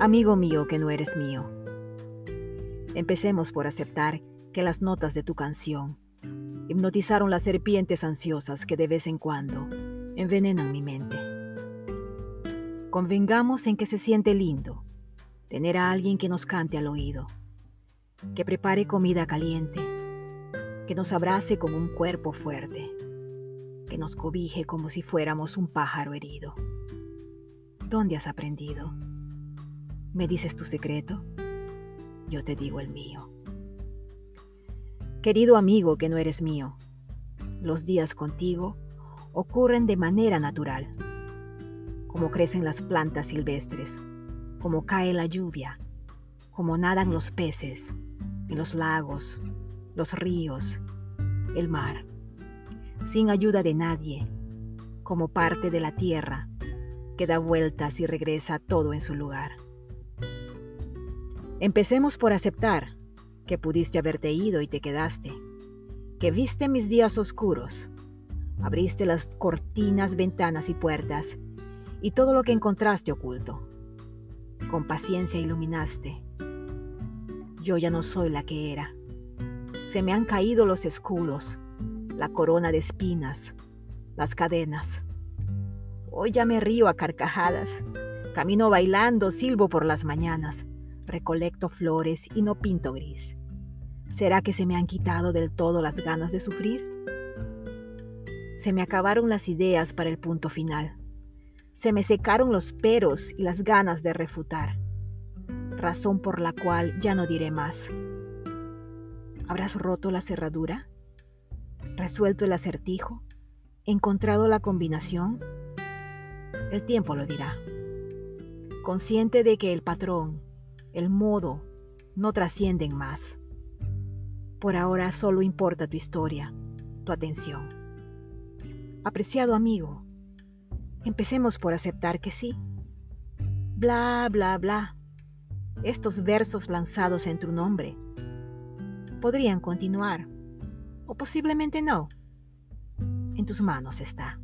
Amigo mío que no eres mío. Empecemos por aceptar que las notas de tu canción hipnotizaron las serpientes ansiosas que de vez en cuando envenenan mi mente. Convengamos en que se siente lindo tener a alguien que nos cante al oído, que prepare comida caliente, que nos abrace con un cuerpo fuerte, que nos cobije como si fuéramos un pájaro herido. ¿Dónde has aprendido? ¿Me dices tu secreto? Yo te digo el mío. Querido amigo que no eres mío, los días contigo ocurren de manera natural, como crecen las plantas silvestres, como cae la lluvia, como nadan los peces en los lagos, los ríos, el mar, sin ayuda de nadie, como parte de la tierra que da vueltas y regresa todo en su lugar. Empecemos por aceptar que pudiste haberte ido y te quedaste, que viste mis días oscuros, abriste las cortinas, ventanas y puertas y todo lo que encontraste oculto. Con paciencia iluminaste. Yo ya no soy la que era. Se me han caído los escudos, la corona de espinas, las cadenas. Hoy ya me río a carcajadas, camino bailando, silbo por las mañanas, recolecto flores y no pinto gris. ¿Será que se me han quitado del todo las ganas de sufrir? Se me acabaron las ideas para el punto final. Se me secaron los peros y las ganas de refutar, razón por la cual ya no diré más. ¿Habrás roto la cerradura? ¿Resuelto el acertijo? ¿Encontrado la combinación? El tiempo lo dirá. Consciente de que el patrón, el modo, no trascienden más. Por ahora solo importa tu historia, tu atención. Apreciado amigo, empecemos por aceptar que sí. Bla, bla, bla. Estos versos lanzados en tu nombre podrían continuar, o posiblemente no. En tus manos está.